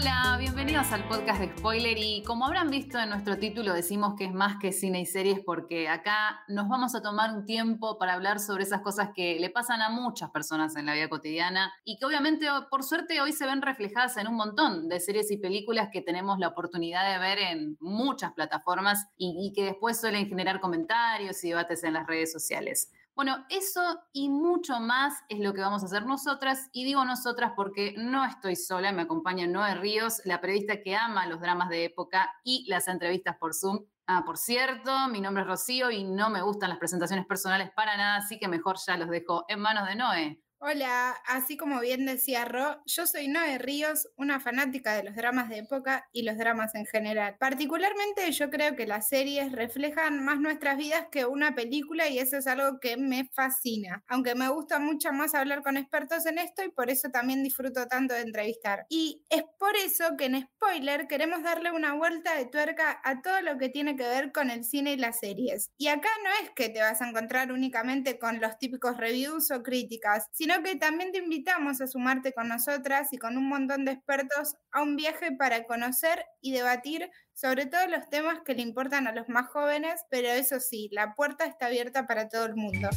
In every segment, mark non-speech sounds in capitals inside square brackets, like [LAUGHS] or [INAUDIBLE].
Hola, bienvenidos al podcast de Spoiler y como habrán visto en nuestro título decimos que es más que cine y series porque acá nos vamos a tomar un tiempo para hablar sobre esas cosas que le pasan a muchas personas en la vida cotidiana y que obviamente por suerte hoy se ven reflejadas en un montón de series y películas que tenemos la oportunidad de ver en muchas plataformas y, y que después suelen generar comentarios y debates en las redes sociales. Bueno, eso y mucho más es lo que vamos a hacer nosotras. Y digo nosotras porque no estoy sola, me acompaña Noé Ríos, la periodista que ama los dramas de época y las entrevistas por Zoom. Ah, por cierto, mi nombre es Rocío y no me gustan las presentaciones personales para nada, así que mejor ya los dejo en manos de Noé. Hola, así como bien decía Ro, yo soy Noé Ríos, una fanática de los dramas de época y los dramas en general. Particularmente yo creo que las series reflejan más nuestras vidas que una película y eso es algo que me fascina. Aunque me gusta mucho más hablar con expertos en esto y por eso también disfruto tanto de entrevistar. Y es por eso que en Spoiler queremos darle una vuelta de tuerca a todo lo que tiene que ver con el cine y las series. Y acá no es que te vas a encontrar únicamente con los típicos reviews o críticas, sino sino que también te invitamos a sumarte con nosotras y con un montón de expertos a un viaje para conocer y debatir sobre todos los temas que le importan a los más jóvenes, pero eso sí, la puerta está abierta para todo el mundo.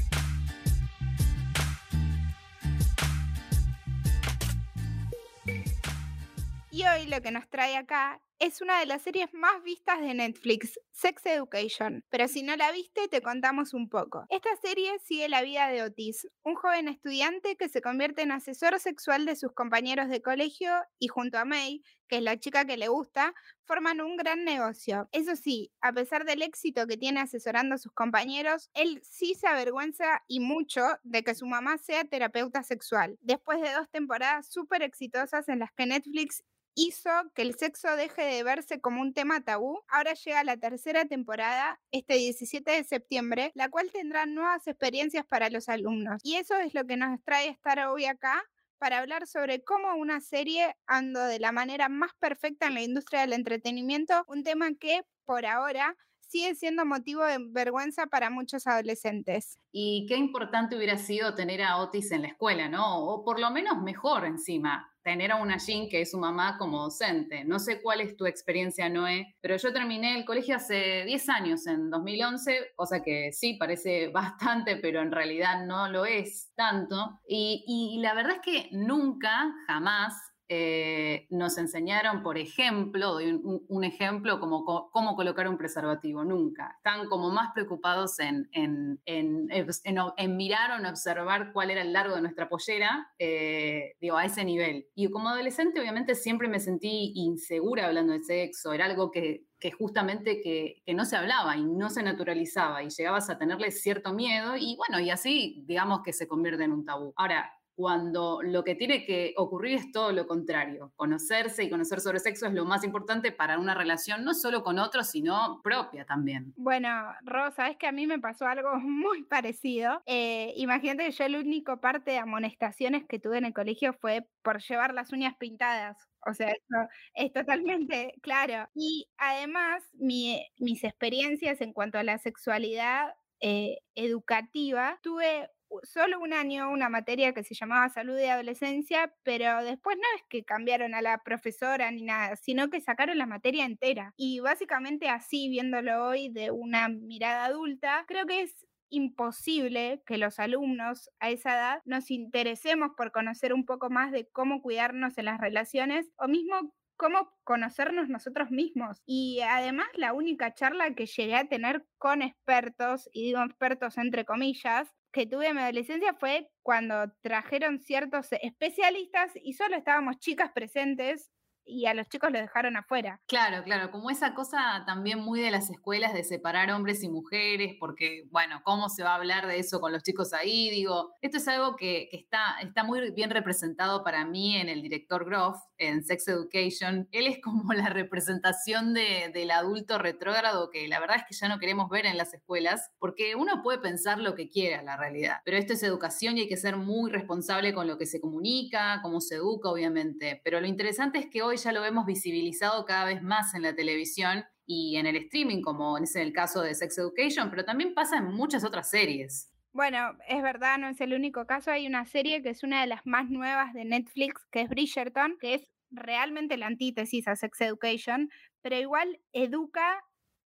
Y hoy lo que nos trae acá es una de las series más vistas de Netflix, Sex Education. Pero si no la viste, te contamos un poco. Esta serie sigue la vida de Otis, un joven estudiante que se convierte en asesor sexual de sus compañeros de colegio y junto a May, que es la chica que le gusta, forman un gran negocio. Eso sí, a pesar del éxito que tiene asesorando a sus compañeros, él sí se avergüenza y mucho de que su mamá sea terapeuta sexual. Después de dos temporadas súper exitosas en las que Netflix hizo que el sexo deje de verse como un tema tabú. Ahora llega la tercera temporada, este 17 de septiembre, la cual tendrá nuevas experiencias para los alumnos. Y eso es lo que nos trae estar hoy acá para hablar sobre cómo una serie anda de la manera más perfecta en la industria del entretenimiento, un tema que por ahora sigue siendo motivo de vergüenza para muchos adolescentes. Y qué importante hubiera sido tener a Otis en la escuela, ¿no? O por lo menos mejor encima tener a una Jean que es su mamá como docente. No sé cuál es tu experiencia, Noé, pero yo terminé el colegio hace 10 años, en 2011, cosa que sí parece [LAUGHS] bastante, pero en realidad no lo es tanto. Y, y la verdad es que nunca, jamás eh, nos enseñaron, por ejemplo, doy un, ejemplo como cómo colocar un preservativo, nunca. Están como más preocupados en, en, en, mirar o en observar cuál era el largo de nuestra pollera, eh, digo, a ese nivel. Y como adolescente, obviamente, siempre me sentí insegura hablando de sexo, era algo que, que justamente que, que, no se hablaba y no se naturalizaba y llegabas a tenerle cierto miedo y bueno, y así digamos que se convierte en un tabú. Ahora, cuando lo que tiene que ocurrir es todo lo contrario. Conocerse y conocer sobre sexo es lo más importante para una relación, no solo con otros, sino propia también. Bueno, Rosa, es que a mí me pasó algo [LAUGHS] muy parecido. Eh, imagínate que yo el único parte de amonestaciones que tuve en el colegio fue por llevar las uñas pintadas. O sea, eso es totalmente [LAUGHS] claro. Y además, mis experiencias en cuanto a la sexualidad eh, educativa, tuve solo un año una materia que se llamaba salud de adolescencia, pero después no es que cambiaron a la profesora ni nada, sino que sacaron la materia entera. Y básicamente así, viéndolo hoy de una mirada adulta, creo que es imposible que los alumnos a esa edad nos interesemos por conocer un poco más de cómo cuidarnos en las relaciones o mismo cómo conocernos nosotros mismos. Y además la única charla que llegué a tener con expertos, y digo expertos entre comillas, que tuve en mi adolescencia fue cuando trajeron ciertos especialistas y solo estábamos chicas presentes y a los chicos los dejaron afuera. Claro, claro, como esa cosa también muy de las escuelas de separar hombres y mujeres, porque, bueno, ¿cómo se va a hablar de eso con los chicos ahí? Digo, esto es algo que, está, está muy bien representado para mí en el director Groff, en Sex Education. [LAUGHS] Él es como la representación de, del adulto retrógrado que la verdad es que ya no queremos ver en las escuelas, porque uno puede pensar lo que quiera, la realidad, pero esto es educación y hay que ser muy responsable con lo que se comunica, cómo se educa, obviamente. Pero lo interesante es que hoy ya lo vemos visibilizado cada vez más en la televisión y en el streaming, como es el caso de Sex Education, pero también pasa en muchas otras series. Bueno, es verdad, no es el único caso. Hay una serie que es una de las más nuevas de Netflix, que es Bridgerton, que es realmente la antítesis a Sex Education, pero igual educa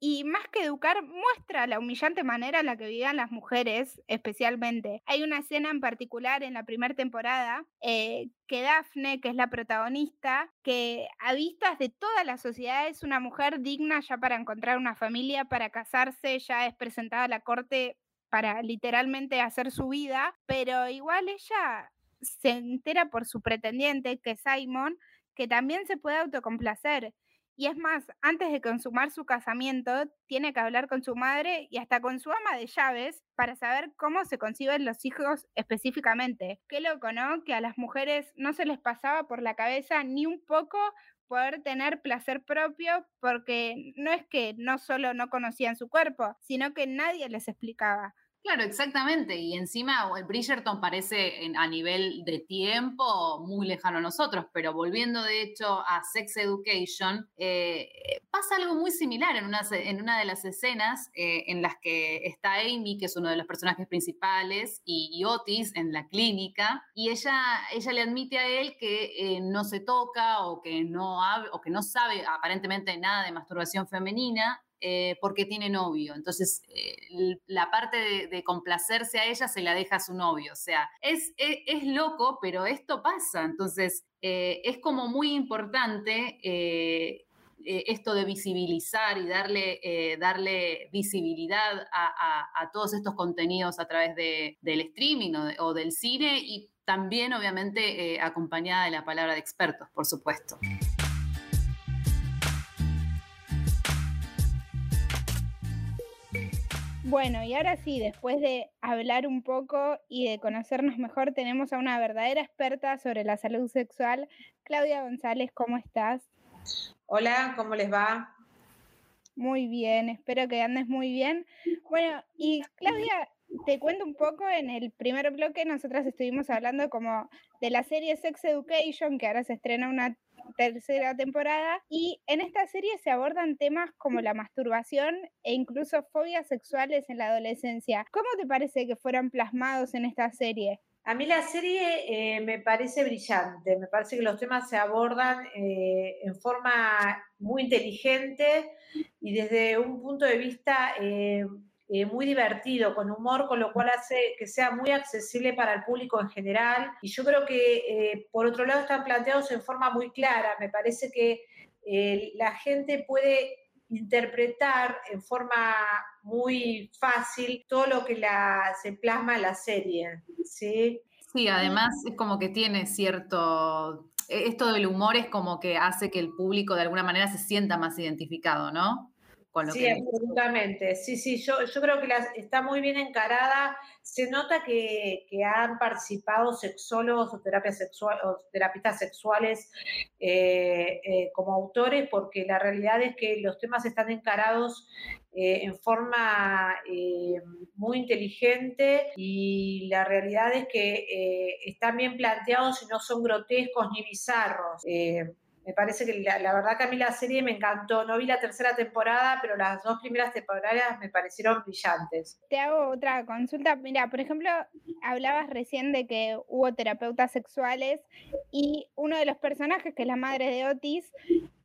y más que educar, muestra la humillante manera en la que vivían las mujeres, especialmente. Hay una escena en particular en la primera temporada eh, que Daphne, que es la protagonista, que a vistas de toda la sociedad es una mujer digna ya para encontrar una familia, para casarse, ya es presentada a la corte para literalmente hacer su vida, pero igual ella se entera por su pretendiente, que es Simon, que también se puede autocomplacer y es más, antes de consumar su casamiento, tiene que hablar con su madre y hasta con su ama de llaves para saber cómo se conciben los hijos específicamente. Qué loco, ¿no? Que a las mujeres no se les pasaba por la cabeza ni un poco poder tener placer propio porque no es que no solo no conocían su cuerpo, sino que nadie les explicaba. Claro, exactamente. Y encima el Bridgerton parece a nivel de tiempo muy lejano a nosotros, pero volviendo de hecho a Sex Education, eh, pasa algo muy similar en una, en una de las escenas eh, en las que está Amy, que es uno de los personajes principales, y, Otis en la clínica, y ella, ella le admite a él que eh, no se toca o que no, o que no sabe aparentemente nada de masturbación femenina, eh, porque tiene novio. Entonces, eh, la parte de, complacerse a ella se la deja a su novio. O sea, es, es, loco, pero esto pasa. Entonces, eh, es como muy importante esto de visibilizar y darle, darle visibilidad a, todos estos contenidos a través del streaming o, del cine y también, obviamente, acompañada de la palabra de expertos, por supuesto. Bueno, y ahora sí, después de hablar un poco y de conocernos mejor, tenemos a una verdadera experta sobre la salud sexual. Claudia González, ¿cómo estás? Hola, ¿cómo les va? Muy bien, espero que andes muy bien. Bueno, y Claudia, te cuento un poco, en el primer bloque nosotras estuvimos hablando como de la serie Sex Education, que ahora se estrena una tercera temporada. Y en esta serie se abordan temas como la masturbación e incluso fobias sexuales en la adolescencia. ¿Cómo te parece que fueron plasmados en esta serie? A mí la serie eh, me parece brillante, me parece que los temas se abordan eh, en forma muy inteligente y desde un punto de vista eh, eh, muy divertido, con humor, con lo cual hace que sea muy accesible para el público en general. Y yo creo que, eh, por otro lado, están planteados en forma muy clara. Me parece que eh, la gente puede interpretar en forma muy fácil todo lo que la, se plasma en la serie. ¿sí? sí, además es como que tiene cierto... E, esto del humor es como que hace que el público de alguna manera se sienta más identificado, ¿no? Sí, absolutamente. Sí, sí, yo, yo creo que está muy bien encarada. Se nota que, han participado sexólogos o, terapia sexual, o terapistas sexuales eh, eh, como autores, porque la realidad es que los temas están encarados eh, en forma muy inteligente y la realidad es que están bien planteados y no son grotescos ni bizarros. Me parece que la, verdad que a mí la serie me encantó. No vi la tercera temporada, pero las dos primeras temporadas me parecieron brillantes. Te hago otra consulta. Mira, por ejemplo, hablabas recién de que hubo terapeutas sexuales y uno de los personajes, que es la madre de Otis,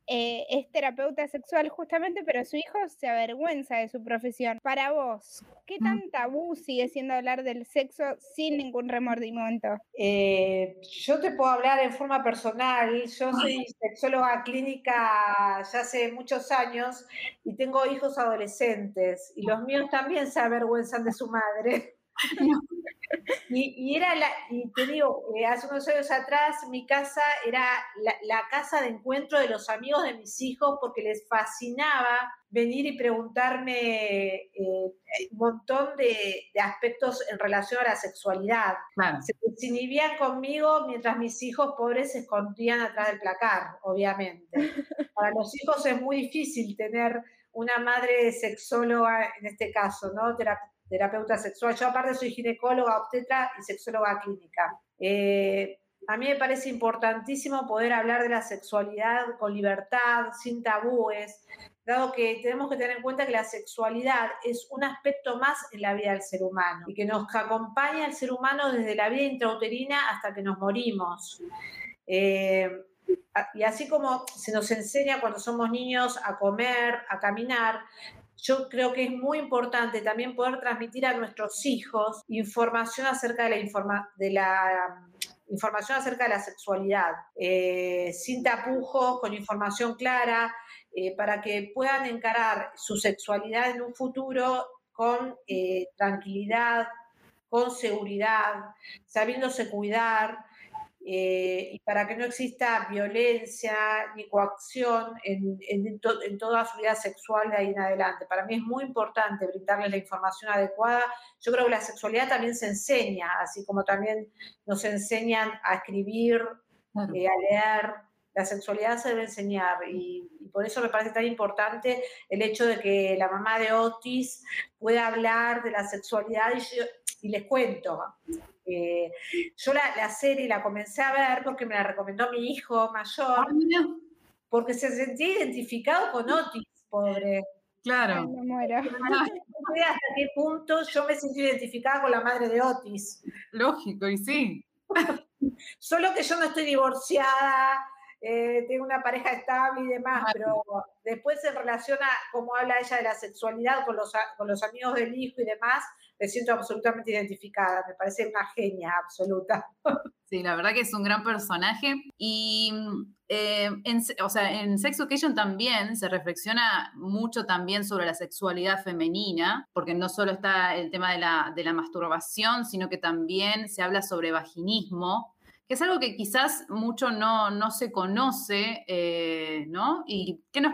eh, es terapeuta sexual justamente, pero su hijo se avergüenza de su profesión. Para vos, ¿qué mm. tan tabú sigue siendo hablar del sexo sin ningún remordimiento? Eh, yo te puedo hablar en forma personal. Yo soy sexóloga clínica ya hace muchos años y tengo hijos adolescentes y los míos también se avergüenzan de su madre. [LAUGHS] Y, era la, y te digo, eh, hace unos años atrás mi casa era la, casa de encuentro de los amigos de mis hijos porque les fascinaba venir y preguntarme eh, un montón de, aspectos en relación a la sexualidad. Se desinhibían conmigo mientras mis hijos pobres se escondían atrás del placar, obviamente. [LAUGHS] Para los hijos es muy difícil tener una madre sexóloga, en este caso, ¿no? Terapeuta sexual. Yo aparte soy ginecóloga, obstetra y sexóloga clínica. Eh, a mí me parece importantísimo poder hablar de la sexualidad con libertad, sin tabúes, dado que tenemos que tener en cuenta que la sexualidad es un aspecto más en la vida del ser humano y que nos acompaña al ser humano desde la vida intrauterina hasta que nos morimos. Eh, y así como se nos enseña cuando somos niños a comer, a caminar, yo creo que es muy importante también poder transmitir a nuestros hijos información acerca de la, la información acerca de la sexualidad, eh, sin tapujos, con información clara, eh, para que puedan encarar su sexualidad en un futuro con eh, tranquilidad, con seguridad, sabiéndose cuidar, eh, y para que no exista violencia ni coacción en, toda su vida sexual de ahí en adelante. Para mí es muy importante brindarles la información adecuada. Yo creo que la sexualidad también se enseña, así como también nos enseñan a escribir, eh, a leer. La sexualidad se debe enseñar y, por eso me parece tan importante el hecho de que la mamá de Otis pueda hablar de la sexualidad y, y les cuento eh, yo la, serie la comencé a ver porque me la recomendó mi hijo mayor, ah, porque se sentía identificado con Otis, pobre. Claro. No muero. hasta qué punto yo me sentí identificada con la madre de Otis. Lógico, y sí. Solo que yo no estoy divorciada, eh, tengo una pareja estable y demás, pero después en relación a cómo habla ella de la sexualidad con los, con los amigos del hijo y demás, me siento absolutamente identificada, me parece una genia absoluta. Sí, la verdad que es un gran personaje y eh, en, o sea, en Sex Education también se reflexiona mucho también sobre la sexualidad femenina, porque no solo está el tema de la, de la masturbación, sino que también se habla sobre vaginismo, que es algo que quizás mucho no, no se conoce, eh, ¿no? ¿Y qué nos,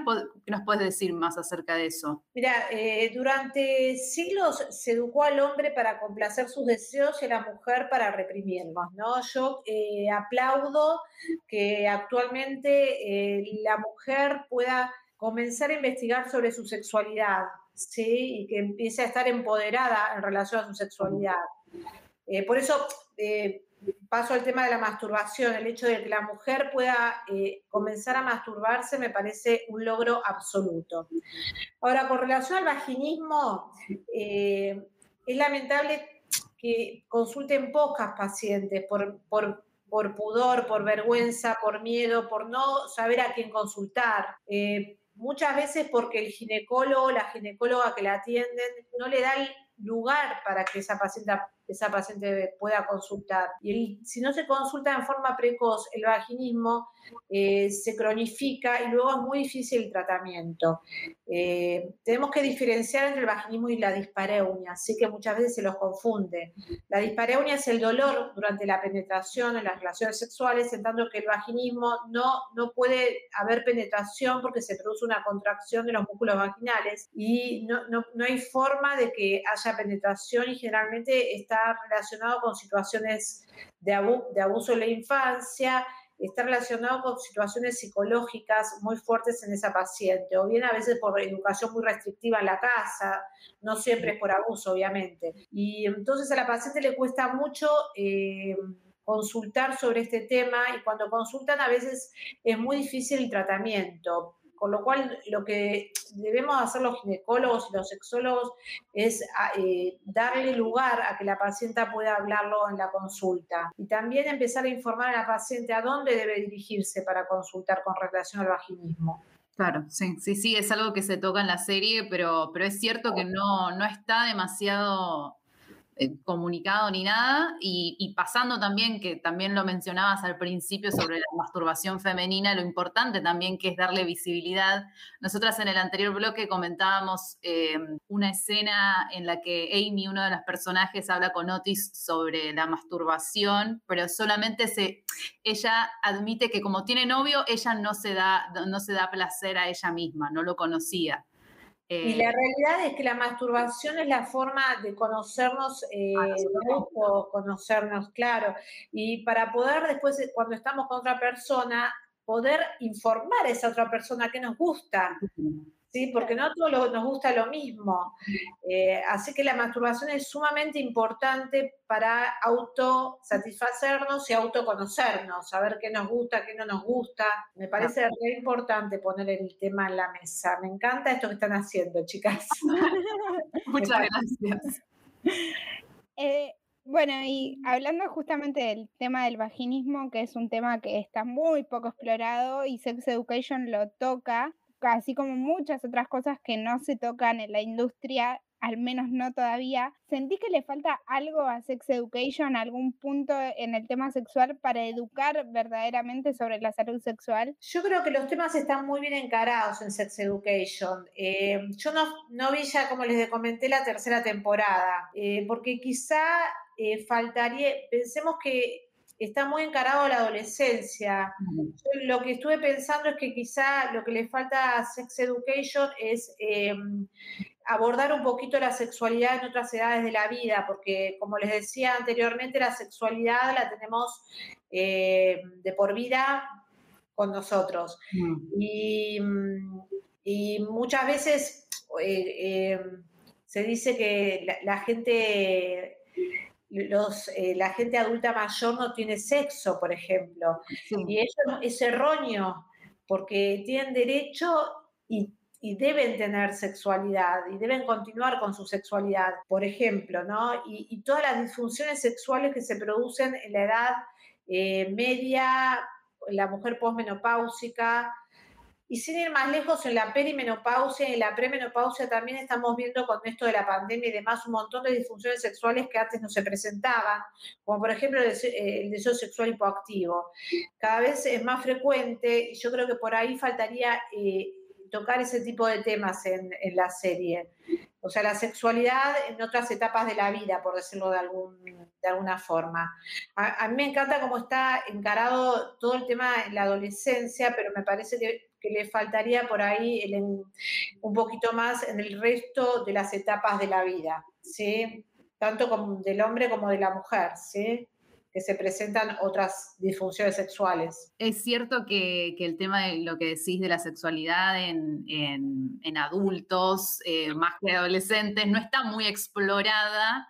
puedes decir más acerca de eso? Mira, eh, durante siglos se educó al hombre para complacer sus deseos y a la mujer para reprimirlos, ¿no? Yo eh, aplaudo que actualmente la mujer pueda comenzar a investigar sobre su sexualidad, ¿sí? Y que empiece a estar empoderada en relación a su sexualidad. por eso paso al tema de la masturbación, el hecho de que la mujer pueda eh, comenzar a masturbarse me parece un logro absoluto. Ahora, con relación al vaginismo, eh, es lamentable que consulten pocas pacientes por, pudor, por vergüenza, por miedo, por no saber a quién consultar. Eh, muchas veces porque el ginecólogo, la ginecóloga que la atienden, no le da el lugar para que esa paciente esa paciente pueda consultar. Y si no se consulta en forma precoz, el vaginismo eh, se cronifica y luego es muy difícil el tratamiento. Eh, tenemos que diferenciar entre el vaginismo y la dispareunia, así que muchas veces se los confunde. La dispareunia es el dolor durante la penetración en las relaciones sexuales, en tanto que el vaginismo no, no puede haber penetración porque se produce una contracción de los músculos vaginales y no, no, no hay forma de que haya penetración y generalmente está relacionado con situaciones de, de abuso en la infancia, está relacionado con situaciones psicológicas muy fuertes en esa paciente, o bien a veces por educación muy restrictiva en la casa, no siempre es por abuso, obviamente. Y entonces a la paciente le cuesta mucho eh, consultar sobre este tema y cuando consultan a veces es muy difícil el tratamiento con lo cual, lo que debemos hacer los ginecólogos y los sexólogos es ah, eh, darle lugar a que la paciente pueda hablarlo en la consulta. Y también empezar a informar a la paciente a dónde debe dirigirse para consultar con relación al vaginismo. Claro, sí, sí, sí, es algo que se toca en la serie, pero, pero es cierto que no, no está demasiado eh, comunicado ni nada, y, pasando también, que también lo mencionabas al principio sobre la masturbación femenina, lo importante también que es darle visibilidad. Nosotras en el anterior bloque comentábamos eh, una escena en la que Amy, uno de los personajes, habla con Otis sobre la masturbación, pero solamente se, ella admite que como tiene novio, ella no se da, no se da placer a ella misma, no lo conocía y la eh, realidad es que la masturbación es la forma de conocernos, eh, conocernos, claro. Y para poder después, eh, cuando estamos con otra persona, poder informar a esa otra persona que nos gusta. ¿Sí? porque no a todos nos gusta lo mismo. Eh, así que la masturbación es sumamente importante para autosatisfacernos y autoconocernos, saber qué nos gusta, qué no nos gusta. Me parece muy importante poner el tema en la mesa. Me encanta esto que están haciendo, chicas. [LAUGHS] Muchas gracias. Eh, Bueno, y hablando justamente del tema del vaginismo, que es un tema que está muy poco explorado y Sex Education lo toca, así como muchas otras cosas que no se tocan en la industria, al menos no todavía. ¿Sentís que le falta algo a Sex Education, algún punto en el tema sexual para educar verdaderamente sobre la salud sexual? Yo creo que los temas están muy bien encarados en Sex Education. Eh, yo no, no, vi ya, como les comenté, la tercera temporada, eh, porque quizá eh, faltaría, pensemos que está muy encarado la adolescencia. lo que estuve pensando es que quizá lo que le falta a Sex Education es em, abordar un poquito la sexualidad en otras edades de la vida, porque como les decía anteriormente, la sexualidad la tenemos eh, de por vida con nosotros. Y, muchas veces eh, em, se dice que la gente los, eh, la gente adulta mayor no tiene sexo, por ejemplo. Y eso es erróneo, porque tienen derecho y, deben tener sexualidad y deben continuar con su sexualidad, por ejemplo, ¿no? Y, todas las disfunciones sexuales que se producen en la edad eh, media, la mujer posmenopáusica, y sin ir más lejos, en la perimenopausia y en la premenopausia también estamos viendo con esto de la pandemia y demás un montón de disfunciones sexuales que antes no se presentaban, como por ejemplo el deseo, sexual hipoactivo. Cada vez es más frecuente y yo creo que por ahí faltaría eh, tocar ese tipo de temas en, la serie. O sea, la sexualidad en otras etapas de la vida, por decirlo de, algún, de alguna forma. A, a, mí me encanta cómo está encarado todo el tema en la adolescencia, pero me parece que que le faltaría por ahí un poquito más en el resto de las etapas de la vida, ¿sí? Tanto como del hombre como de la mujer, ¿sí? que se presentan otras disfunciones sexuales. Es cierto que, el tema de lo que decís de la sexualidad en, adultos, eh, más que adolescentes, no está muy explorada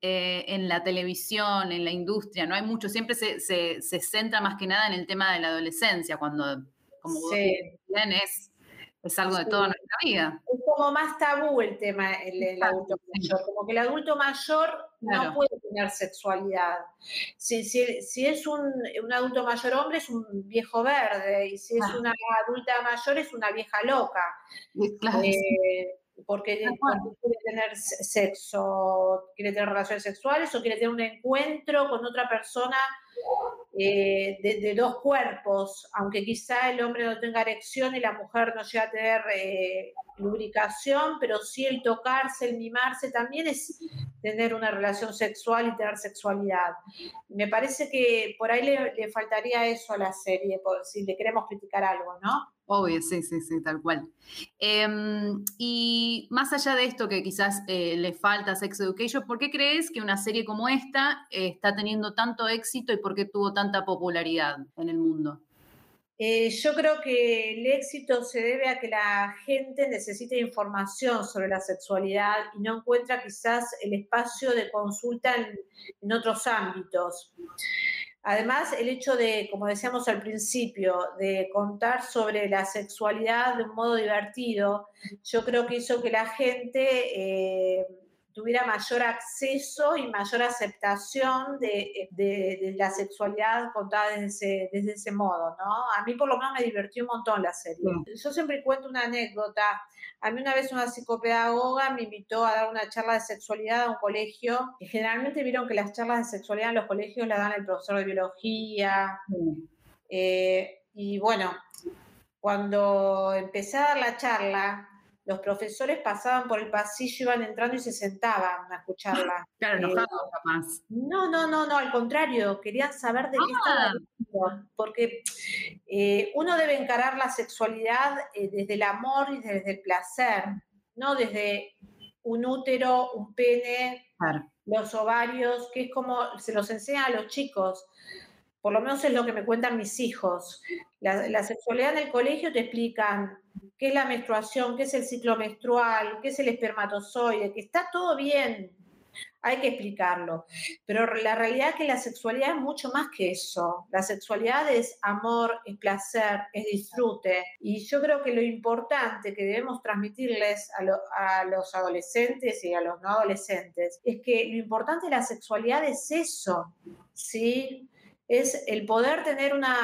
eh, en la televisión, en la industria, no hay mucho, siempre se, se, centra más que nada en el tema de la adolescencia, cuando como sí. es, es algo de toda nuestra vida. Es como más tabú el tema el, adulto mayor, como que el adulto mayor no puede tener sexualidad. Si, si, es un, un, adulto mayor hombre es un viejo verde y si es una adulta mayor es una vieja loca. Claro, eh, porque, quiere tener sexo, quiere tener relaciones sexuales o quiere tener un encuentro con otra persona eh, de, dos cuerpos, aunque quizá el hombre no tenga erección y la mujer no llegue a tener eh, lubricación, pero sí el tocarse, el mimarse, también es tener una relación sexual y tener sexualidad. Me parece que por ahí le, faltaría eso a la serie, por, si le queremos criticar algo, ¿no? Obvio, sí, sí, sí, tal cual. Em, y más allá de esto que quizás eh, le falta Sex Education, ¿por qué crees que una serie como esta está teniendo tanto éxito y por qué tuvo tanta popularidad en el mundo? Eh, yo creo que el éxito se debe a que la gente necesita información sobre la sexualidad y no encuentra quizás el espacio de consulta en, otros ámbitos. Además, el hecho de, como decíamos al principio, de contar sobre la sexualidad de un modo divertido, yo creo que hizo que la gente eh, tuviera mayor acceso y mayor aceptación de, la sexualidad contada desde ese, desde ese modo, ¿no? A mí por lo menos me divirtió un montón la serie. Yo siempre cuento una anécdota. A mí una vez una psicopedagoga me invitó a dar una charla de sexualidad a un colegio y generalmente vieron que las charlas de sexualidad en los colegios las dan el profesor de biología. Eh, y bueno, cuando empecé a dar la charla, los profesores pasaban por el pasillo, iban entrando y se sentaban a escucharla. [GASPS] Claro, eh, enojados capaz. No, no, no, no, al contrario, querían saber de qué estaba ah. hablando, porque eh, uno debe encarar la sexualidad eh, desde el amor y desde el placer, no desde un útero, un pene, los ovarios, que es como se los enseña a los chicos por lo menos es lo que me cuentan mis hijos. La, sexualidad en el colegio te explican qué es la menstruación, qué es el ciclo menstrual, qué es el espermatozoide, que está todo bien, hay que explicarlo. Pero la realidad es que la sexualidad es mucho más que eso. La sexualidad es amor, es placer, es disfrute. Y yo creo que lo importante que debemos transmitirles a, a los adolescentes y a los no adolescentes es que lo importante de la sexualidad es eso, ¿sí? Es el poder tener una,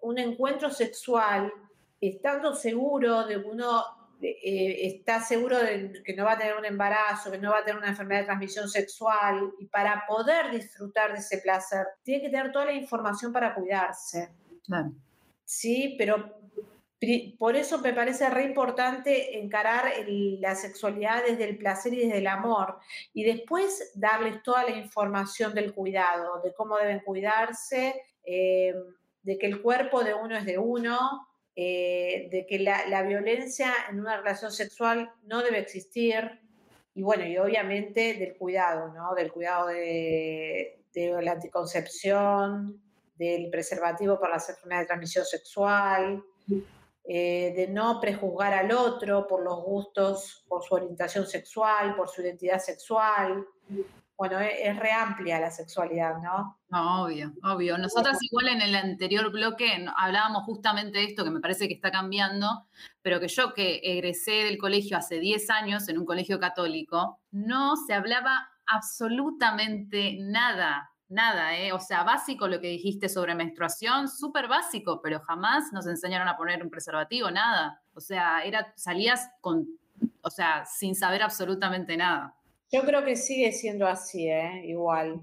un encuentro sexual estando seguro de uno eh, está seguro de que no va a tener un embarazo, que no va a tener una enfermedad de transmisión sexual, y para poder disfrutar de ese placer, tiene que tener toda la información para cuidarse. Sí, pero por eso me parece re importante encarar la sexualidad desde el placer y desde el amor y después darles toda la información del cuidado, de cómo deben cuidarse, eh, de que el cuerpo de uno es de uno, eh, de que la, violencia en una relación sexual no debe existir, y bueno, y obviamente del cuidado, ¿no? Del cuidado de, la anticoncepción, del preservativo para las enfermedades de transmisión sexual, eh, de no prejuzgar al otro por los gustos, por su orientación sexual, por su identidad sexual, bueno, e-, es, re amplia la sexualidad, ¿no? obvio, obvio. Nosotras igual en el anterior bloque hablábamos justamente de esto, que me parece que está cambiando, pero que yo que egresé del colegio hace 10 años en un colegio católico, no se hablaba absolutamente nada, nada, ¿eh? O sea, básico lo que dijiste sobre menstruación, súper básico, pero jamás nos enseñaron a poner un preservativo, nada. O sea, era, salías con, o sea, sin saber absolutamente nada. Yo creo que sigue siendo así, ¿eh? igual.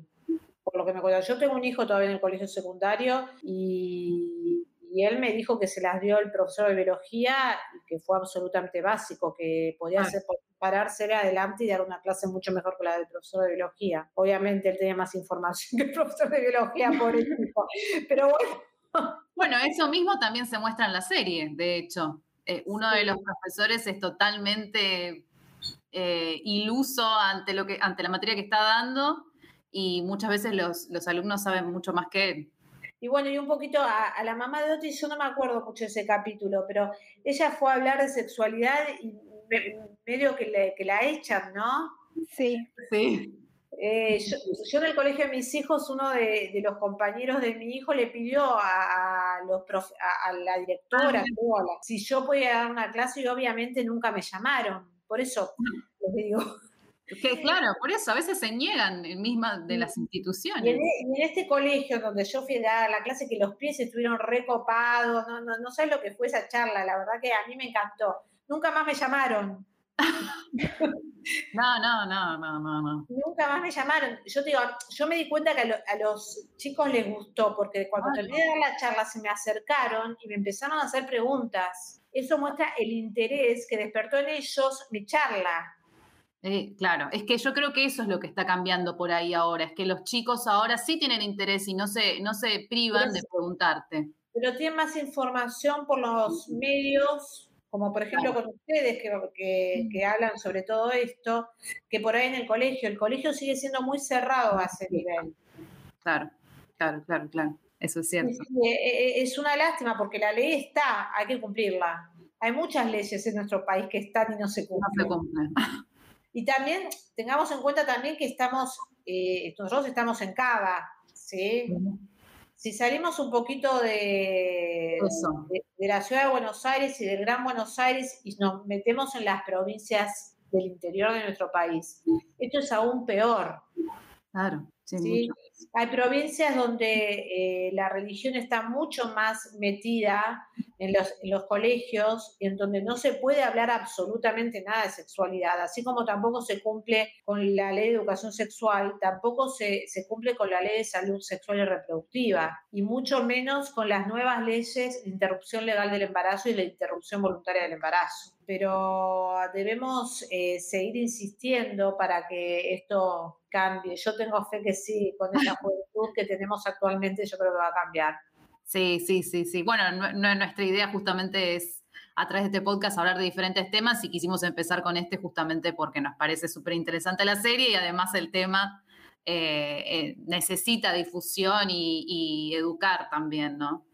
Por lo que me acuerdo, yo tengo un hijo todavía en el colegio secundario y, él me dijo que se las dio el profesor de biología y que fue absolutamente básico, que podía hacer pararse adelante y dar una clase mucho mejor que la del profesor de biología. Obviamente él tenía más información [LAUGHS] que el profesor de biología, por hijo. Pero bueno. Bueno, eso mismo también se muestra en la serie, de hecho. Eh, uno de los profesores es totalmente eh, iluso ante, lo que, ante la materia que está dando y muchas veces los, alumnos saben mucho más que él. Y bueno, y un poquito a, la mamá de Otis, yo no me acuerdo mucho de ese capítulo, pero ella fue a hablar de sexualidad y medio que, que la echan, ¿no? Sí. Sí. Eh, yo, en el colegio de mis hijos, uno de, los compañeros de mi hijo le pidió a, los a, la directora ah, si yo podía dar una clase y obviamente nunca me llamaron. Por eso les digo. Que, claro, por eso a veces se niegan mismas de las instituciones. Y en, este colegio donde yo fui a dar la clase, que los pies estuvieron recopados, no, no, no sabes lo que fue esa charla, la verdad que a mí me encantó. Nunca más me llamaron. [LAUGHS] No, no, no, no, no, no. Nunca más me llamaron. Yo digo, yo me di cuenta que a, los chicos les gustó, porque cuando terminé de dar la charla se me acercaron y me empezaron a hacer preguntas eso muestra el interés que despertó en ellos mi charla. Eh, claro, es que yo creo que eso es lo que está cambiando por ahí ahora, es que los chicos ahora sí tienen interés y no se, no se privan de preguntarte. Pero tienen más información por los medios, como por ejemplo con ustedes que, que, hablan sobre todo esto, que por ahí en el colegio, el colegio sigue siendo muy cerrado a ese nivel. Claro, claro, claro, claro. Eso es cierto. Eh, eh, es una lástima porque la ley está, hay que cumplirla. Hay muchas leyes en nuestro país que están y no se cumplen. [LAUGHS] Y también tengamos en cuenta también que estamos, eh, nosotros estamos en Cava, ¿sí? Si salimos un poquito de, de, la ciudad de Buenos Aires y del Gran Buenos Aires y nos metemos en las provincias del interior de nuestro país, esto es aún peor. Claro, sí. Hay provincias donde eh, la religión está mucho más metida en los, en los colegios, en donde no se puede hablar absolutamente nada de sexualidad, así como tampoco se cumple con la ley de educación sexual, tampoco se, se cumple con la ley de salud sexual y reproductiva, y mucho menos con las nuevas leyes de interrupción legal del embarazo y la interrupción voluntaria del embarazo. Pero debemos eh, seguir insistiendo para que esto cambie. Yo tengo fe que sí, con esa juventud que tenemos actualmente, yo creo que va a cambiar. Sí, sí, sí, sí. Bueno, nuestra idea justamente es a través de este podcast hablar de diferentes temas y quisimos empezar con este justamente porque nos parece súper interesante la serie y además el tema eh, eh, necesita difusión y, educar también, ¿no?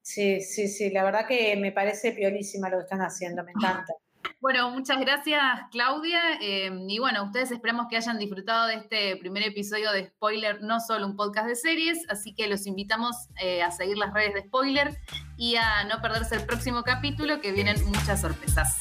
Sí, sí, sí, la verdad que me parece piolísima lo que están haciendo, me encanta. Bueno, muchas gracias Claudia. Eh, y bueno, ustedes esperamos que hayan disfrutado de este primer episodio de Spoiler, no solo un podcast de series, así que los invitamos eh, a seguir las redes de Spoiler y a no perderse el próximo capítulo que vienen muchas sorpresas.